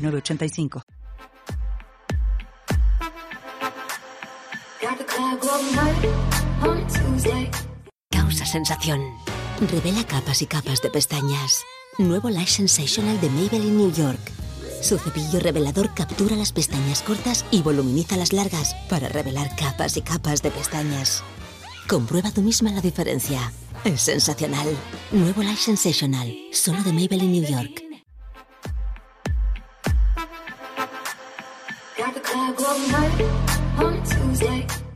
906985. Causa sensación. Revela capas y capas de pestañas. Nuevo Lash Sensational de Maybelline New York. Su cepillo revelador captura las pestañas cortas y voluminiza las largas para revelar capas y capas de pestañas. Comprueba tú misma la diferencia. Es sensacional. Nuevo Lash Sensational, solo de Maybelline New York. the club all night on Tuesday.